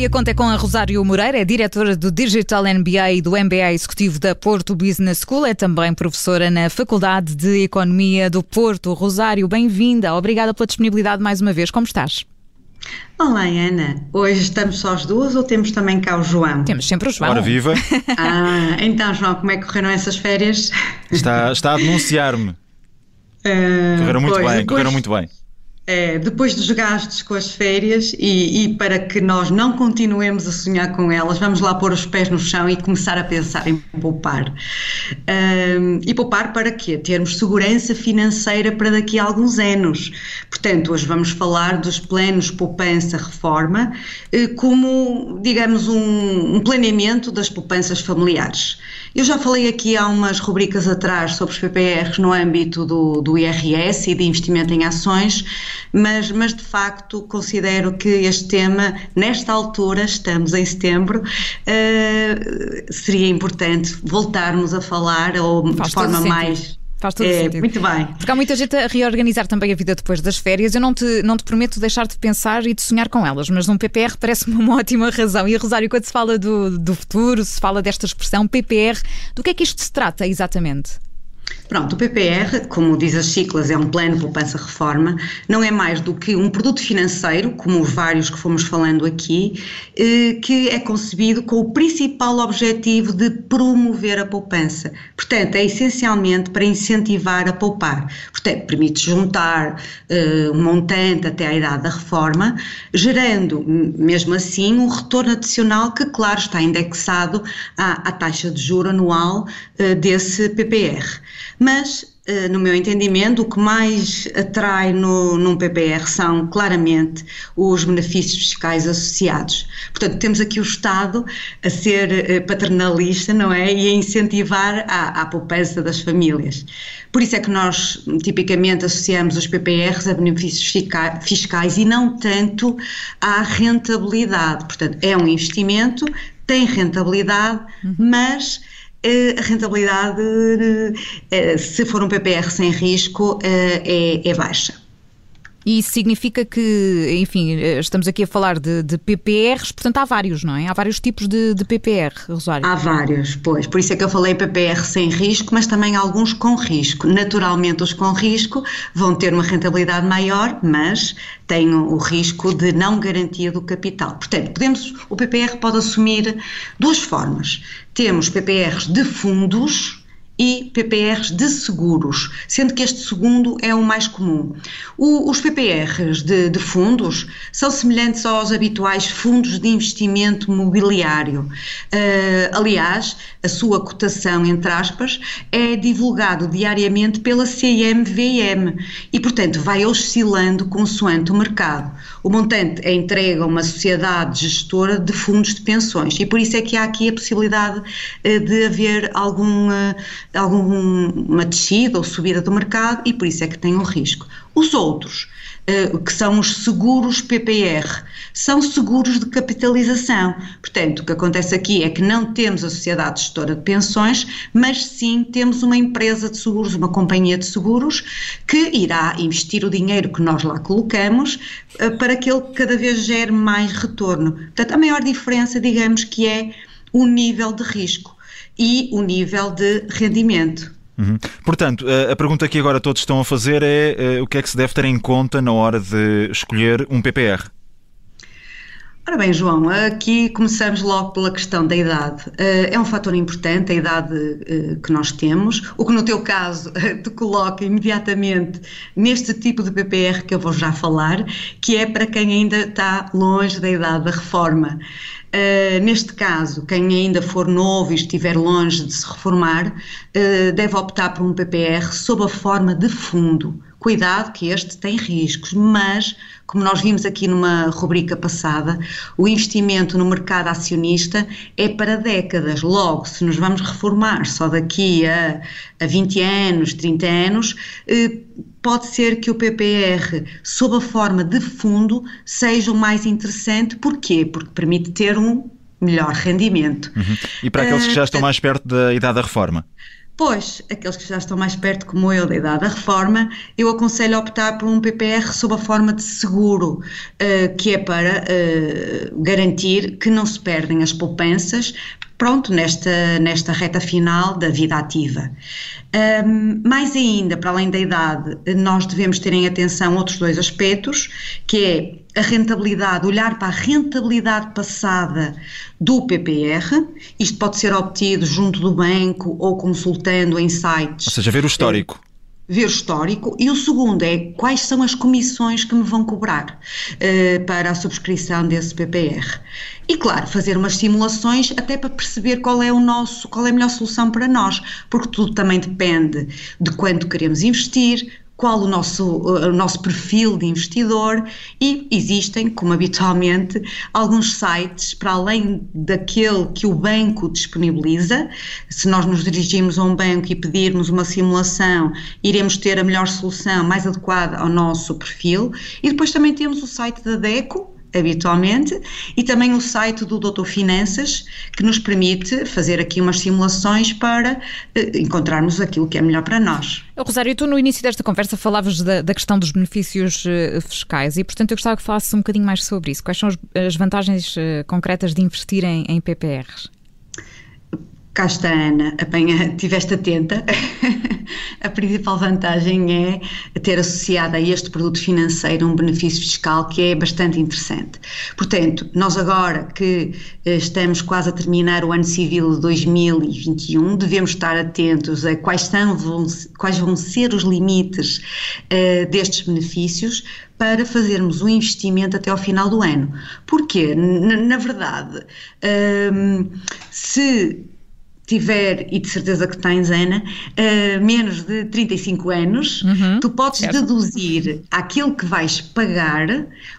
E a Conta é com a Rosário Moreira, é diretora do Digital MBA e do MBA Executivo da Porto Business School, é também professora na Faculdade de Economia do Porto. Rosário, bem-vinda, obrigada pela disponibilidade mais uma vez, como estás? Olá, Ana. Hoje estamos só as duas ou temos também cá o João? Temos sempre o João. Ora viva! Ah, então, João, como é que correram essas férias? Está, está a denunciar-me. Uh, correram muito pois, bem, depois... correram muito bem. É, depois dos gastos com as férias e, e, para que nós não continuemos a sonhar com elas, vamos lá pôr os pés no chão e começar a pensar em poupar. Um, e poupar para quê? Termos segurança financeira para daqui a alguns anos. Portanto, hoje vamos falar dos planos poupança-reforma eh, como, digamos, um, um planeamento das poupanças familiares. Eu já falei aqui há umas rubricas atrás sobre os PPRs no âmbito do, do IRS e de investimento em ações, mas, mas de facto considero que este tema, nesta altura, estamos em setembro, uh, seria importante voltarmos a falar ou Faz de forma mais Faz todo é, sentido. Muito bem. Porque há muita gente a reorganizar também a vida depois das férias. Eu não te, não te prometo deixar de pensar e de sonhar com elas, mas um PPR parece-me uma ótima razão. E, Rosário, quando se fala do, do futuro, se fala desta expressão PPR, do que é que isto se trata exatamente? Pronto, o PPR, como diz as ciclas, é um plano de poupança-reforma, não é mais do que um produto financeiro, como os vários que fomos falando aqui, eh, que é concebido com o principal objetivo de promover a poupança. Portanto, é essencialmente para incentivar a poupar. Portanto, permite juntar uh, um montante até à idade da reforma, gerando, mesmo assim, um retorno adicional que, claro, está indexado à, à taxa de juro anual uh, desse PPR. Mas, eh, no meu entendimento, o que mais atrai no, num PPR são claramente os benefícios fiscais associados. Portanto, temos aqui o Estado a ser eh, paternalista, não é? E a incentivar a, a poupança das famílias. Por isso é que nós, tipicamente, associamos os PPRs a benefícios fiscais e não tanto à rentabilidade. Portanto, é um investimento, tem rentabilidade, uhum. mas a rentabilidade, eh, se for um PPR sem risco, eh, é, é baixa. E isso significa que, enfim, estamos aqui a falar de, de, PPRs, portanto há vários, não é? Há vários tipos de, de, PPR, Rosário. Há vários, pois. Por isso é que eu falei PPR sem risco, mas também alguns com risco. Naturalmente, os com risco vão ter uma rentabilidade maior, mas têm o risco de não garantia do capital. Portanto, podemos, o PPR pode assumir duas formas. Temos PPRs de fundos e PPRs de seguros, sendo que este segundo é o mais comum. O, os PPRs de, de, fundos são semelhantes aos habituais fundos de investimento mobiliário. Uh, aliás, a sua cotação, entre aspas, é divulgado diariamente pela CMVM e, portanto, vai oscilando consoante o mercado. O montante é entregue a uma sociedade gestora de fundos de pensões e por isso é que há aqui a possibilidade uh, de haver algum uh, alguma descida ou subida do mercado e por isso é que tem um risco. Os outros, uh, que são os seguros PPR, são seguros de capitalização. Portanto, o que acontece aqui é que não temos a sociedade gestora de pensões, mas sim temos uma empresa de seguros, uma companhia de seguros, que irá investir o dinheiro que nós lá colocamos uh, para que ele cada vez gere mais retorno. Portanto, a maior diferença, digamos, que é o nível de risco e o nível de rendimento. Uhum. Portanto, a pergunta que agora todos estão a fazer é eh, o que é que se deve ter em conta na hora de escolher um PPR? Ora bem, João, aqui começamos logo pela questão da idade. Eh, é um fator importante, a idade eh, que nós temos, o que no teu caso te coloca imediatamente neste tipo de PPR que eu vou já falar, que é para quem ainda está longe da idade da reforma. Uh, neste caso, quem ainda for novo e estiver longe de se reformar, uh, deve optar por um PPR sob a forma de fundo. Cuidado que este tem riscos, mas, como nós vimos aqui numa rubrica passada, o investimento no mercado acionista é para décadas. Logo, se nos vamos reformar só daqui a, a 20 anos, 30 anos, eh, pode ser que o PPR, sob a forma de fundo, seja o mais interessante. Porquê? Porque permite ter um melhor rendimento. Uhum. E para aqueles que já estão mais perto da idade da reforma? Pois, aqueles que já estão mais perto, como eu, da idade da reforma, eu aconselho a optar por um PPR sob a forma de seguro, uh, que é para uh, garantir que não se perdem as poupanças, pronto, nesta, nesta reta final da vida ativa. Um, mais ainda, para além da idade, nós devemos ter em atenção outros dois aspectos, que é a rentabilidade, olhar para a rentabilidade passada do PPR, isto pode ser obtido junto do banco ou consultando em sites. Ou seja, ver o histórico ver o histórico, e o segundo é quais são as comissões que me vão cobrar uh, para a subscrição desse PPR. E claro, fazer umas simulações até para perceber qual é o nosso, qual é a melhor solução para nós, porque tudo também depende de quanto queremos investir, qual o nosso, o nosso perfil de investidor e existem, como habitualmente, alguns sites para além daquele que o banco disponibiliza. Se nós nos dirigirmos a um banco e pedirmos uma simulação, iremos ter a melhor solução mais adequada ao nosso perfil. E depois também temos o site da DECO, habitualmente, e também o site do Doutor Finanças, que nos permite fazer aqui umas simulações para eh, encontrarmos aquilo que é melhor para nós. Rosário, tu no início desta conversa falavas da, da questão dos benefícios uh, fiscais e, portanto, eu gostava que falasses um bocadinho mais sobre isso. Quais são as, as vantagens uh, concretas de investir em, em PPRs? Cá está Ana, apanha, estiveste atenta. a principal vantagem é ter associado a este produto financeiro um benefício fiscal que é bastante interessante. Portanto, nós agora que eh, estamos quase a terminar o ano civil de 2021, devemos estar atentos a quais, são, vão, quais vão ser os limites uh, destes benefícios para fazermos o um investimento até ao final do ano. Porque, na, na verdade, um, se tiver, e de certeza que tens, Ana, uh, menos de 35 anos, uhum, tu podes certo. deduzir aquilo que vais pagar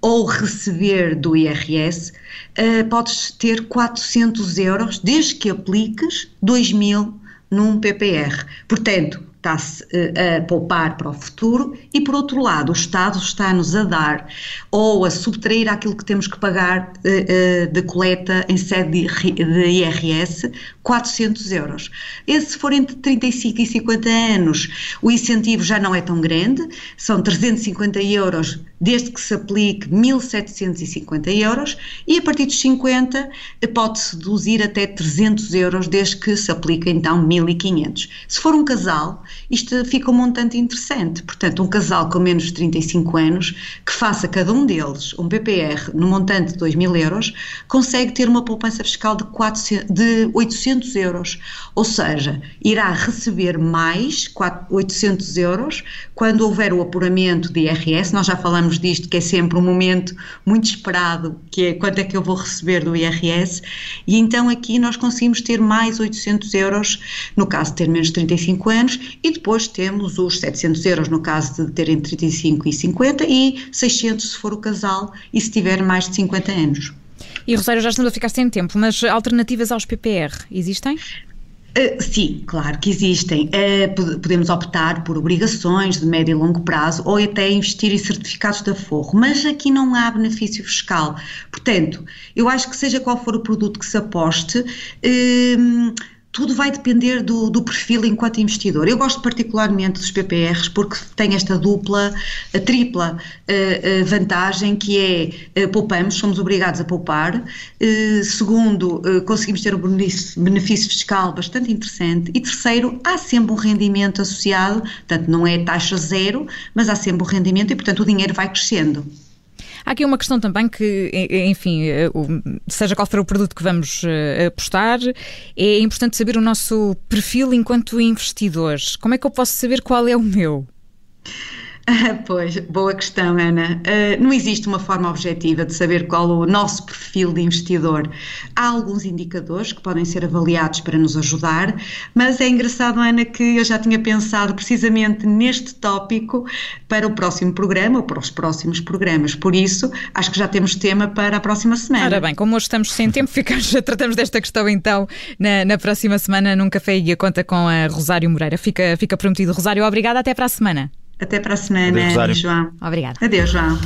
ou receber do IRS, uh, podes ter 400 euros desde que apliques 2 mil num PPR. Portanto, está-se eh, a poupar para o futuro e, por outro lado, o Estado está-nos a dar ou a subtrair aquilo que temos que pagar eh, eh, de coleta em sede de IRS, 400 euros. E se for entre 35 e 50 anos, o incentivo já não é tão grande, são 350 euros desde que se aplique 1.750 euros e a partir dos 50 pode-se reduzir até 300 euros desde que se aplique então 1.500. Se for um casal, isto fica um montante interessante. Portanto, um casal com menos de 35 anos que faça cada um deles um PPR no montante de 2 mil euros consegue ter uma poupança fiscal de, 400, de 800 euros. Ou seja, irá receber mais 800 euros quando houver o apuramento de IRS. Nós já falamos disto, que é sempre um momento muito esperado, que é quanto é que eu vou receber do IRS. E então aqui nós conseguimos ter mais 800 euros no caso de ter menos de 35 anos e depois temos os 700 euros no caso de terem 35 e 50 e 600 se for o casal e se tiver mais de 50 anos. E Rosário, já estamos a ficar sem tempo, mas alternativas aos PPR existem? Uh, sim, claro que existem. Uh, podemos optar por obrigações de médio e longo prazo ou até investir em certificados de aforro, mas aqui não há benefício fiscal. Portanto, eu acho que seja qual for o produto que se aposte, uh, tudo vai depender do, do, perfil enquanto investidor. Eu gosto particularmente dos PPRs porque tem esta dupla, tripla uh, uh, vantagem que é uh, poupamos, somos obrigados a poupar. segundo, conseguimos ter um benefício, benefício, fiscal bastante interessante. E terceiro, há sempre um rendimento associado, portanto não é taxa zero, mas há sempre um rendimento e portanto o dinheiro vai crescendo. Há aqui uma questão também que, enfim, eh, seja qual for o produto que vamos eh, apostar, é importante saber o nosso perfil enquanto investidores. Como é que eu posso saber qual é o meu? pois, boa questão, Ana. Uh, não existe uma forma objetiva de saber qual o nosso perfil de investidor. Há alguns indicadores que podem ser avaliados para nos ajudar, mas é engraçado, Ana, que eu já tinha pensado precisamente neste tópico para o próximo programa ou para os próximos programas. Por isso, acho que já temos tema para a próxima semana. Ora bem, como hoje estamos sem tempo, ficamos, tratamos desta questão então na, na próxima semana num Café e a Conta com a Rosário Moreira. Fica, fica prometido. Rosário, obrigada. Até para a semana. Até para a semana, Adeus, João. Obrigada. Adeus, João.